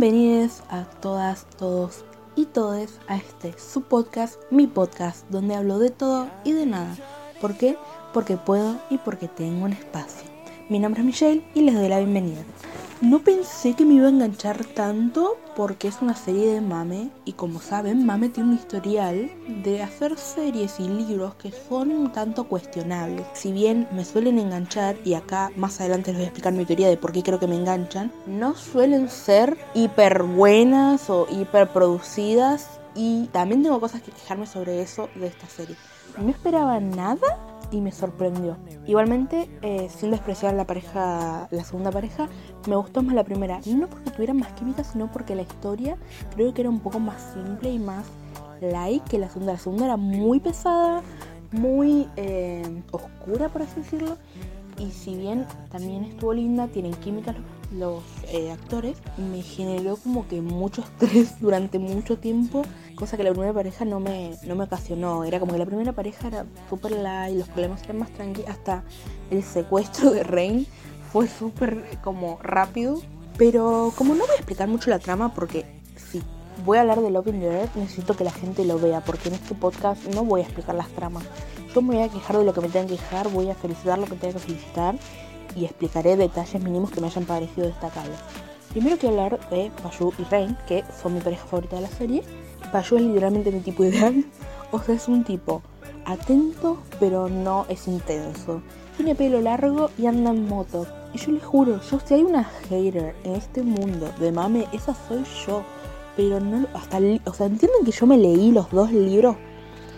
Bienvenidos a todas, todos y todes a este su podcast, mi podcast, donde hablo de todo y de nada. ¿Por qué? Porque puedo y porque tengo un espacio. Mi nombre es Michelle y les doy la bienvenida. No pensé que me iba a enganchar tanto porque es una serie de Mame y como saben, Mame tiene un historial de hacer series y libros que son un tanto cuestionables. Si bien me suelen enganchar, y acá más adelante les voy a explicar mi teoría de por qué creo que me enganchan, no suelen ser hiper buenas o hiper producidas y también tengo cosas que quejarme sobre eso de esta serie. No esperaba nada y me sorprendió. Igualmente, eh, sin despreciar la pareja, la segunda pareja, me gustó más la primera. No porque tuviera más química, sino porque la historia creo que era un poco más simple y más light que la segunda. La segunda era muy pesada, muy eh, oscura, por así decirlo. Y si bien también estuvo linda, tienen química los eh, actores, me generó como que mucho estrés durante mucho tiempo, cosa que la primera pareja no me, no me ocasionó. Era como que la primera pareja era súper light, los problemas eran más tranquilos, hasta el secuestro de Rain fue súper como rápido. Pero como no voy a explicar mucho la trama porque si voy a hablar de Love in the Earth, necesito que la gente lo vea, porque en este podcast no voy a explicar las tramas. Me voy a quejar de lo que me tengan que quejar, voy a felicitar lo que tenga que felicitar y explicaré detalles mínimos que me hayan parecido destacables. Primero quiero hablar de Bayu y Rain, que son mi pareja favorita de la serie. Bayu es literalmente mi tipo ideal, o sea, es un tipo atento, pero no es intenso. Tiene pelo largo y anda en moto. Y yo les juro, yo si hay una hater en este mundo de mame, esa soy yo. Pero no, hasta, o sea, entienden que yo me leí los dos libros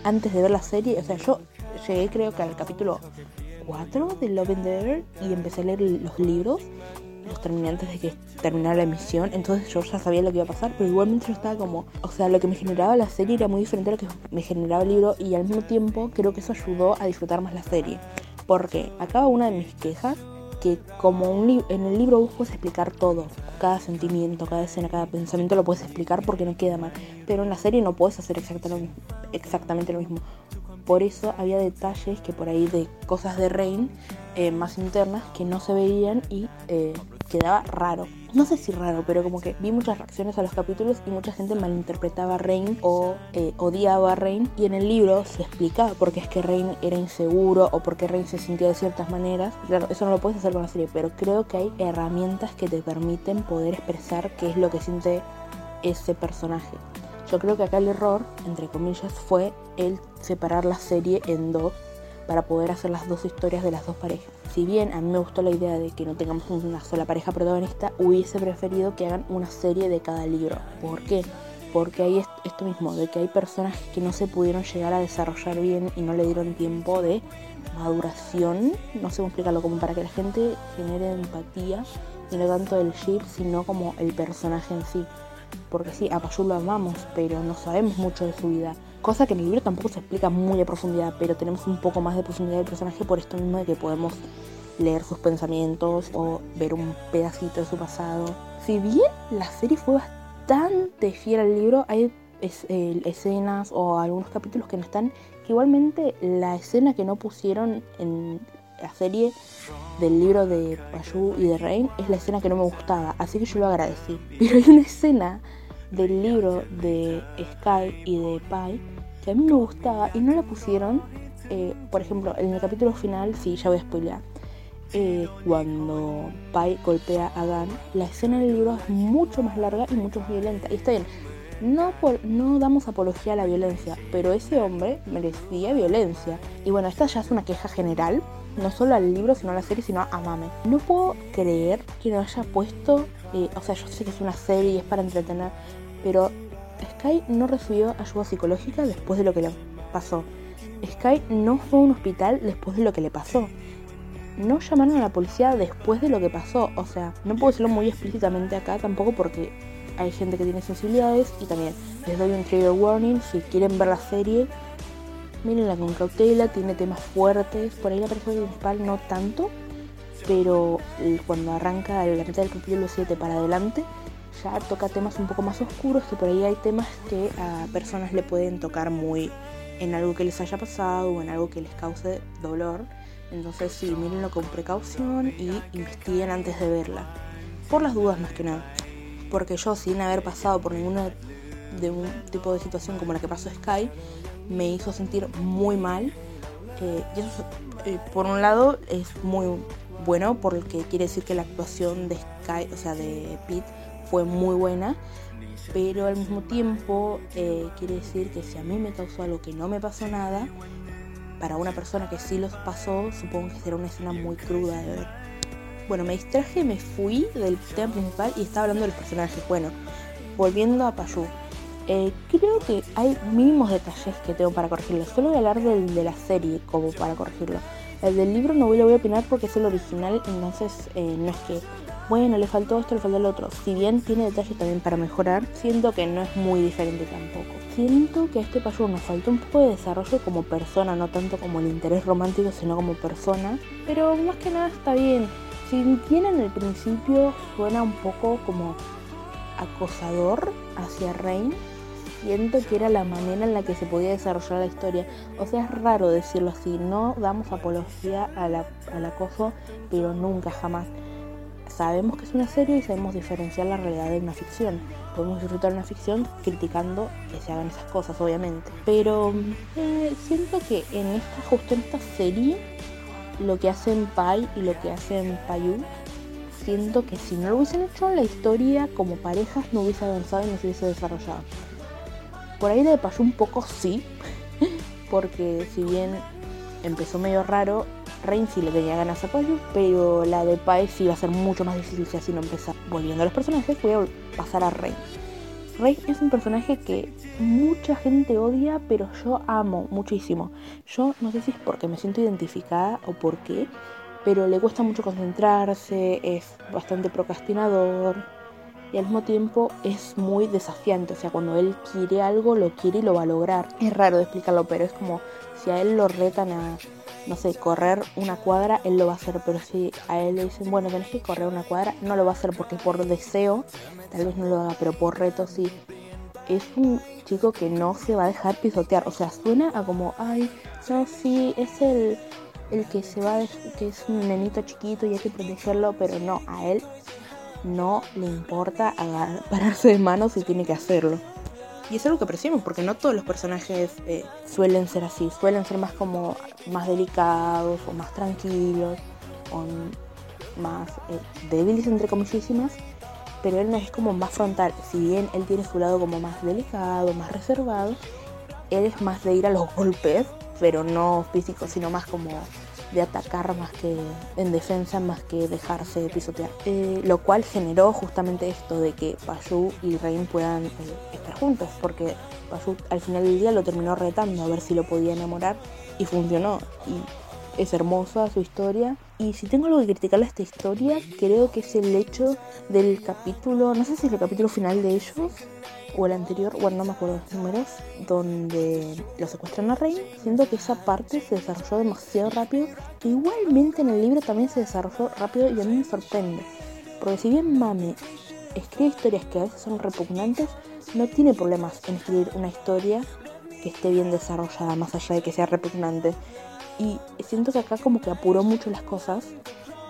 antes de ver la serie. O sea, yo llegué creo que al capítulo 4 de Love and the y empecé a leer los libros. Los terminé antes de que terminara la emisión, entonces yo ya sabía lo que iba a pasar, pero igualmente yo estaba como, o sea, lo que me generaba la serie era muy diferente a lo que me generaba el libro y al mismo tiempo creo que eso ayudó a disfrutar más la serie. Porque acaba una de mis quejas, que como un en el libro vos puedes explicar todo, cada sentimiento, cada escena, cada pensamiento lo puedes explicar porque no queda mal, pero en la serie no puedes hacer exactamente lo mismo. Por eso había detalles que por ahí de cosas de Rain eh, más internas que no se veían y eh, quedaba raro. No sé si raro, pero como que vi muchas reacciones a los capítulos y mucha gente malinterpretaba a Rain o eh, odiaba a Rain. Y en el libro se explicaba por qué es que Rain era inseguro o por qué Rain se sentía de ciertas maneras. Claro, eso no lo puedes hacer con la serie, pero creo que hay herramientas que te permiten poder expresar qué es lo que siente ese personaje. Yo creo que acá el error, entre comillas, fue el separar la serie en dos para poder hacer las dos historias de las dos parejas. Si bien a mí me gustó la idea de que no tengamos una sola pareja protagonista, hubiese preferido que hagan una serie de cada libro. ¿Por qué? Porque hay esto mismo, de que hay personas que no se pudieron llegar a desarrollar bien y no le dieron tiempo de maduración. No sé cómo explicarlo, como para que la gente genere empatía y no tanto el ship, sino como el personaje en sí porque sí, a Payu lo amamos, pero no sabemos mucho de su vida. Cosa que en el libro tampoco se explica muy a profundidad, pero tenemos un poco más de profundidad del personaje por esto mismo de que podemos leer sus pensamientos o ver un pedacito de su pasado. Si bien la serie fue bastante fiel al libro, hay eh, escenas o algunos capítulos que no están, que igualmente la escena que no pusieron en la serie del libro de Payu y de Rain es la escena que no me gustaba, así que yo lo agradecí. Pero hay una escena del libro de Sky y de Pai que a mí me gustaba y no la pusieron. Eh, por ejemplo, en el capítulo final, sí, ya voy a spoilear. Eh, cuando Pai golpea a Gan, la escena del libro es mucho más larga y mucho más violenta. Y está bien, no, no damos apología a la violencia, pero ese hombre merecía violencia. Y bueno, esta ya es una queja general, no solo al libro, sino a la serie, sino a Mame. No puedo creer que no haya puesto, eh, o sea, yo sé que es una serie y es para entretener, pero Sky no recibió ayuda psicológica después de lo que le pasó. Sky no fue a un hospital después de lo que le pasó. No llamaron a la policía después de lo que pasó. O sea, no puedo decirlo muy explícitamente acá tampoco porque hay gente que tiene sensibilidades y también les doy un trigger warning si quieren ver la serie Mírenla con cautela, tiene temas fuertes. Por ahí la pareja principal no tanto, pero cuando arranca la mitad del capítulo 7 para adelante, ya toca temas un poco más oscuros, que por ahí hay temas que a personas le pueden tocar muy en algo que les haya pasado o en algo que les cause dolor. Entonces sí, mírenlo con precaución y investiguen antes de verla. Por las dudas más que nada. porque yo sin haber pasado por ninguna de un tipo de situación como la que pasó Sky, me hizo sentir muy mal. Eh, por un lado, es muy bueno porque quiere decir que la actuación de Sky, o sea, de Pete, fue muy buena. Pero al mismo tiempo eh, quiere decir que si a mí me causó algo que no me pasó nada, para una persona que sí los pasó, supongo que será una escena muy cruda de ver. Bueno, me distraje, me fui del tema principal y estaba hablando de los personajes. Bueno, volviendo a Payu. Eh, creo que hay mínimos detalles que tengo para corregirlo. Solo voy a hablar del de la serie como para corregirlo. El del libro no voy a opinar porque es el original, entonces eh, no es que, bueno, le faltó esto, le faltó el otro. Si bien tiene detalles también para mejorar, siento que no es muy diferente tampoco. Siento que a este payo nos faltó un poco de desarrollo como persona, no tanto como el interés romántico, sino como persona. Pero más que nada está bien. Si bien en el principio suena un poco como acosador hacia Rain, siento que era la manera en la que se podía desarrollar la historia. O sea, es raro decirlo así, no damos apología al acoso, pero nunca, jamás. Sabemos que es una serie y sabemos diferenciar la realidad de una ficción. Podemos disfrutar una ficción criticando que se hagan esas cosas, obviamente. Pero eh, siento que en esta, justo en esta serie, lo que hacen Pai y lo que hacen Payu siento que si no lo hubiesen hecho, la historia como parejas no hubiese avanzado y no se hubiese desarrollado. Por ahí la de Payu un poco sí, porque si bien empezó medio raro, Rain sí le tenía ganas a Payu, pero la de Pai sí iba a ser mucho más difícil si así no empezar. Volviendo a los personajes, voy a pasar a Rain. Rain es un personaje que mucha gente odia, pero yo amo muchísimo. Yo no sé si es porque me siento identificada o por qué, pero le cuesta mucho concentrarse, es bastante procrastinador y al mismo tiempo es muy desafiante. O sea, cuando él quiere algo, lo quiere y lo va a lograr. Es raro de explicarlo, pero es como si a él lo retan a, no sé, correr una cuadra, él lo va a hacer. Pero si a él le dicen, bueno, tenés que correr una cuadra, no lo va a hacer porque por deseo, tal vez no lo haga, pero por reto sí. Es un chico que no se va a dejar pisotear. O sea, suena a como, ay, no, sí, es el, el que se va, que es un nenito chiquito y hay que protegerlo, pero no, a él no le importa pararse de manos si tiene que hacerlo. Y es algo que apreciamos porque no todos los personajes eh, suelen ser así, suelen ser más como más delicados o más tranquilos o más eh, débiles entre comillísimas, pero él no es como más frontal, si bien él tiene su lado como más delicado, más reservado, él es más de ir a los golpes, pero no físico, sino más como de atacar más que en defensa, más que dejarse pisotear. Eh, lo cual generó justamente esto de que Payu y Rain puedan eh, estar juntos, porque Payu al final del día lo terminó retando a ver si lo podía enamorar y funcionó. Y es hermosa su historia. Y si tengo algo que criticarle a esta historia, creo que es el hecho del capítulo, no sé si es el capítulo final de ellos, o el anterior, bueno, no me acuerdo los números, donde lo secuestran a Rey. Siento que esa parte se desarrolló demasiado rápido. Igualmente en el libro también se desarrolló rápido y a mí me sorprende. Porque si bien Mame escribe historias que a veces son repugnantes, no tiene problemas en escribir una historia que esté bien desarrollada, más allá de que sea repugnante. Y siento que acá como que apuró mucho las cosas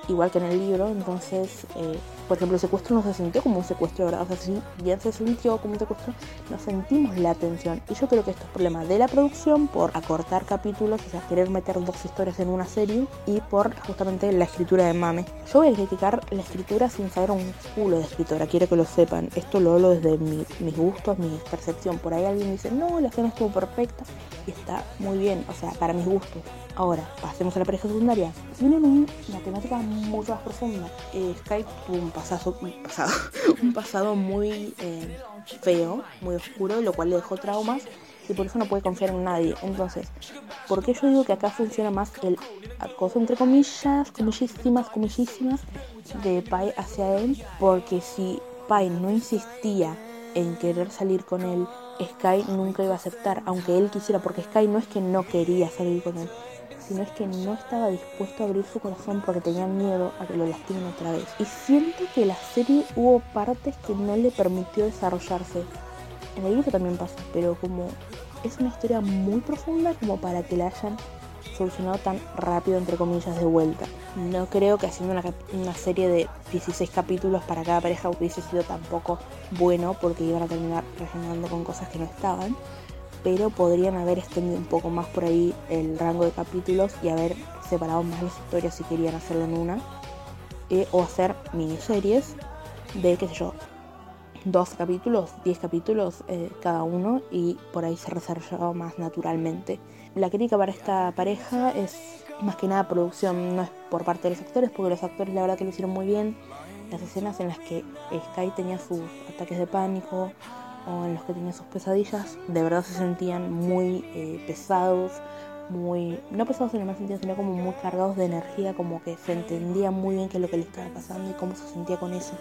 igual que en el libro, entonces, eh, por ejemplo, el secuestro no se sintió como un secuestro, ¿verdad? O sea, si bien se sintió como un secuestro, no sentimos la atención. Y yo creo que esto es problema de la producción por acortar capítulos, sea, querer meter dos historias en una serie y por justamente la escritura de Mame. Yo voy a criticar la escritura sin saber un culo de escritora, quiero que lo sepan. Esto lo hablo desde mis gustos, mi percepción. Por ahí alguien dice, no, la escena estuvo perfecta y está muy bien, o sea, para mis gustos. Ahora, pasemos a la pareja secundaria. Tienen una temática mucho más profunda. Eh, Skype tuvo un pasado, muy eh, feo, muy oscuro, lo cual le dejó traumas y por eso no puede confiar en nadie. Entonces, ¿por qué yo digo que acá funciona más el acoso entre comillas, comillísimas, comillísimas de Pai hacia él? Porque si Pai no insistía en querer salir con él, Sky nunca iba a aceptar, aunque él quisiera, porque Sky no es que no quería salir con él, sino es que no estaba dispuesto a abrir su corazón porque tenía miedo a que lo lastimen otra vez. Y siento que la serie hubo partes que no le permitió desarrollarse. En el libro también pasa, pero como es una historia muy profunda como para que la hayan solucionado tan rápido, entre comillas, de vuelta. No creo que haciendo una, una, serie de 16 capítulos para cada pareja hubiese sido tampoco bueno porque iban a terminar rellenando con cosas que no estaban. Pero podrían haber extendido un poco más por ahí el rango de capítulos y haber separado más las historias si querían hacerlo en una. Eh, o hacer miniseries de, qué sé yo, dos capítulos, diez capítulos eh, cada uno y por ahí se desarrollaba más naturalmente. La crítica para esta pareja es más que nada producción, no es por parte de los actores, porque los actores la verdad que lo hicieron muy bien. Las escenas en las que Sky tenía sus ataques de pánico o en los que tenía sus pesadillas, de verdad se sentían muy eh, pesados, muy, no pesados en el mal sentido, sino como muy cargados de energía, como que se entendía muy bien qué es lo que le estaba pasando y cómo se sentía con eso.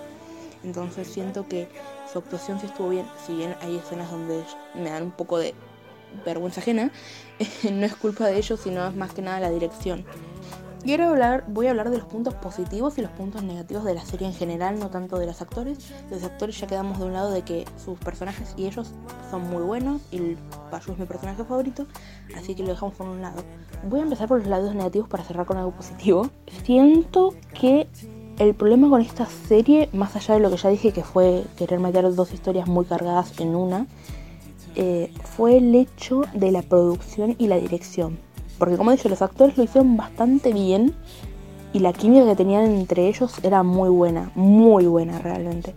Entonces siento que su actuación sí estuvo bien, si bien hay escenas donde me dan un poco de vergüenza ajena, no es culpa de ellos, sino es más que nada la dirección. Ahora hablar, voy a hablar de los puntos positivos y los puntos negativos de la serie en general, no tanto de los actores. Los actores ya quedamos de un lado de que sus personajes y ellos son muy buenos y Payu es mi personaje favorito, así que lo dejamos por un lado. Voy a empezar por los lados negativos para cerrar con algo positivo. Siento que el problema con esta serie, más allá de lo que ya dije que fue querer meter dos historias muy cargadas en una, eh, fue el hecho de la producción y la dirección. Porque como dije, los actores lo hicieron bastante bien y la química que tenían entre ellos era muy buena, muy buena realmente.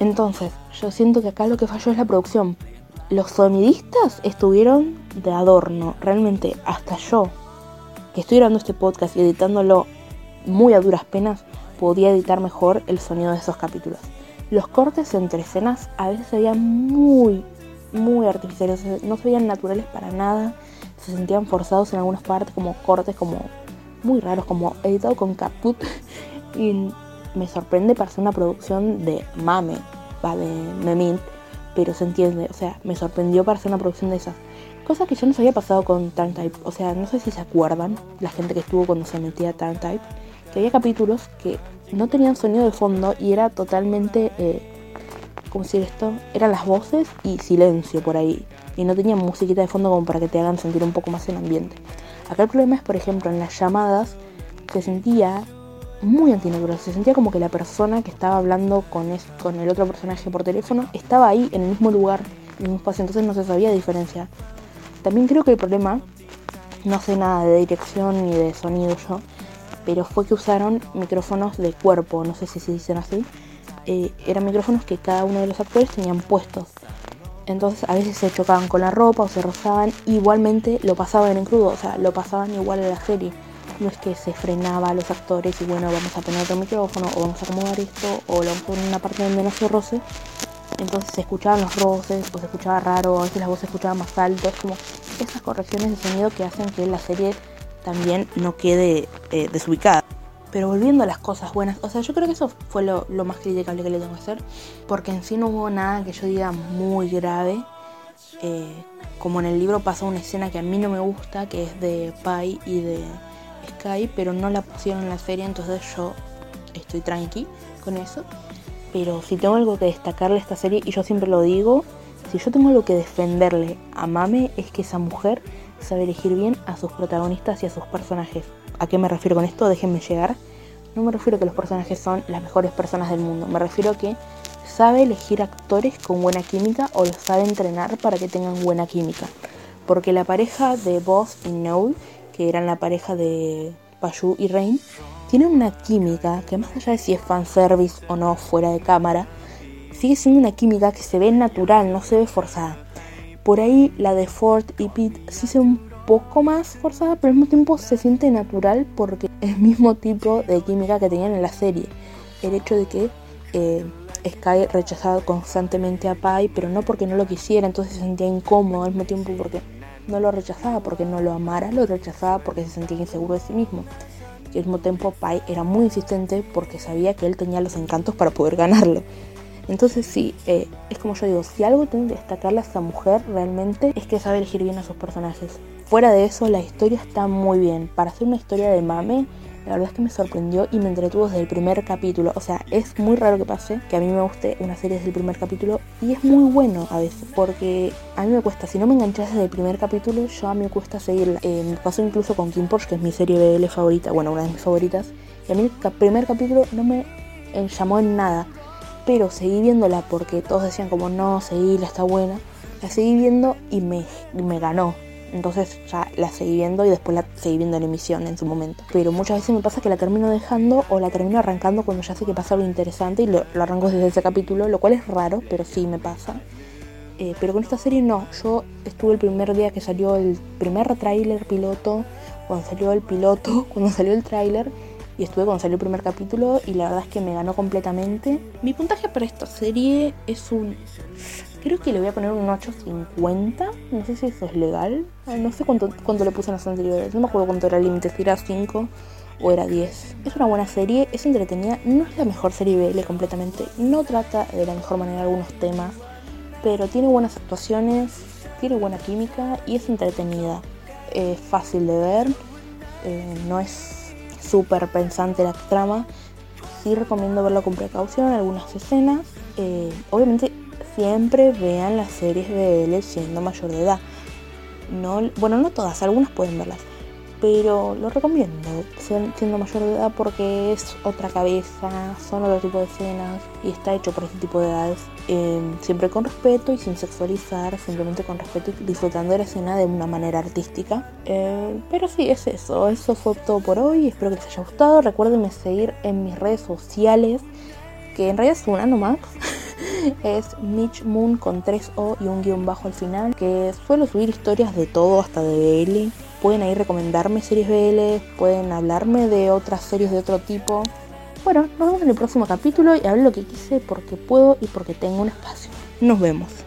Entonces, yo siento que acá lo que falló es la producción. Los sonidistas estuvieron de adorno, realmente hasta yo, que estoy grabando este podcast y editándolo muy a duras penas, podía editar mejor el sonido de esos capítulos. Los cortes entre escenas a veces se veían muy, muy artificiales, no se veían naturales para nada, se sentían forzados en algunas partes como cortes como muy raros, como editado con caput. y me sorprende para ser una producción de mame, va, de Memint, pero se entiende, o sea, me sorprendió para ser una producción de esas. Cosa que ya nos había pasado con Type, o sea, no sé si se acuerdan, la gente que estuvo cuando se metía a Type había capítulos que no tenían sonido de fondo y era totalmente, eh, ¿cómo decir esto? Eran las voces y silencio por ahí. Y no tenían musiquita de fondo como para que te hagan sentir un poco más el ambiente. Acá el problema es, por ejemplo, en las llamadas se sentía muy antinatural. Se sentía como que la persona que estaba hablando con, con el otro personaje por teléfono estaba ahí en el mismo lugar, en el mismo espacio. Entonces no se sabía diferenciar. También creo que el problema, no sé nada de dirección ni de sonido yo, pero fue que usaron micrófonos de cuerpo, no sé si se dicen así. Eh, eran micrófonos que cada uno de los actores tenían puestos. Entonces a veces se chocaban con la ropa o se rozaban, igualmente lo pasaban en crudo, o sea, lo pasaban igual a la serie. No es que se frenaba a los actores y bueno, vamos a poner otro micrófono o vamos a acomodar esto o lo vamos a poner en una parte donde no se roce. Entonces se escuchaban los roces o se escuchaba raro, a veces la voz se escuchaba más alto. Es como esas correcciones de sonido que hacen que la serie también no quede eh, desubicada. Pero volviendo a las cosas buenas, o sea, yo creo que eso fue lo, más criticable que le tengo que hacer, porque en sí no hubo nada que yo diga muy grave. Eh, como en el libro pasa una escena que a mí no me gusta, que es de Pai y de Sky, pero no la pusieron en la serie, entonces yo estoy tranqui con eso. Pero si tengo algo que destacarle a esta serie, y yo siempre lo digo, si yo tengo algo que defenderle a Mame, es que esa mujer sabe elegir bien a sus protagonistas y a sus personajes. ¿A qué me refiero con esto? Déjenme llegar. No me refiero a que los personajes son las mejores personas del mundo, me refiero a que sabe elegir actores con buena química o los sabe entrenar para que tengan buena química. Porque la pareja de Boss y Noel, que eran la pareja de Payu y Rain, tienen una química que más allá de si es fanservice o no fuera de cámara, sigue siendo una química que se ve natural, no se ve forzada. Por ahí la de Ford y Pete sí se un poco más forzada, pero al mismo tiempo se siente natural porque es el mismo tipo de química que tenían en la serie. El hecho de que eh, Sky rechazaba constantemente a Pai, pero no porque no lo quisiera, entonces se sentía incómodo al mismo tiempo porque no lo rechazaba porque no lo amara, lo rechazaba porque se sentía inseguro de sí mismo. Y al mismo tiempo Pai era muy insistente porque sabía que él tenía los encantos para poder ganarlo. Entonces sí, eh, es como yo digo, si algo tiene que destacarle a esta mujer realmente es que sabe elegir bien a sus personajes. Fuera de eso, la historia está muy bien. Para hacer una historia de mame, la verdad es que me sorprendió y me entretuvo desde el primer capítulo. O sea, es muy raro que pase que a mí me guste una serie desde el primer capítulo y es muy bueno a veces porque a mí me cuesta, si no me enganchas desde el primer capítulo, yo a mí me cuesta seguirla. Eh, me pasó incluso con Kim Porsche, que es mi serie BL favorita, bueno, una de mis favoritas. Y a mí el primer capítulo no me eh, llamó en nada, pero seguí viéndola porque todos decían como no, seguíla, está buena. La seguí viendo y me, me ganó. Entonces ya la seguí viendo y después la seguí viendo en emisión en su momento. Pero muchas veces me pasa que la termino dejando o la termino arrancando cuando ya sé que pasa algo interesante y lo, arranco desde ese capítulo, lo cual es raro, pero sí me pasa. Eh, pero con esta serie no, yo estuve el primer día que salió el primer tráiler piloto, cuando salió el piloto, cuando salió el tráiler y estuve cuando salió el primer capítulo y la verdad es que me ganó completamente. Mi puntaje para esta serie es un Creo que le voy a poner un 8.50. No sé si eso es legal. No sé cuánto, cuánto le puse en las anteriores. No me acuerdo cuánto era el límite, si era 5 o era 10. Es una buena serie, es entretenida. No es la mejor serie BL completamente. No trata de la mejor manera algunos temas. Pero tiene buenas actuaciones, tiene buena química y es entretenida. Es fácil de ver. Eh, no es súper pensante la trama. Sí recomiendo verlo con precaución, algunas escenas. Eh, obviamente siempre vean las series él siendo mayor de edad. No, bueno, no todas, algunas pueden verlas, pero lo recomiendo siendo mayor de edad porque es otra cabeza, son otro tipo de escenas y está hecho por ese tipo de edades. Em, siempre con respeto y sin sexualizar, simplemente con respeto y disfrutando de la escena de una manera artística. Eh, pero sí, es eso, eso fue todo por hoy, espero que les haya gustado. Recuerden seguir en mis redes sociales, que en realidad es una nomás. es Mitch Moon con 3O y un guion bajo al final, que suelo subir historias de todo, hasta de BL. Pueden ahí recomendarme series BL, pueden hablarme de otras series de otro tipo. Bueno, nos vemos en el próximo capítulo y hablo lo que quise porque puedo y porque tengo un espacio. Nos vemos.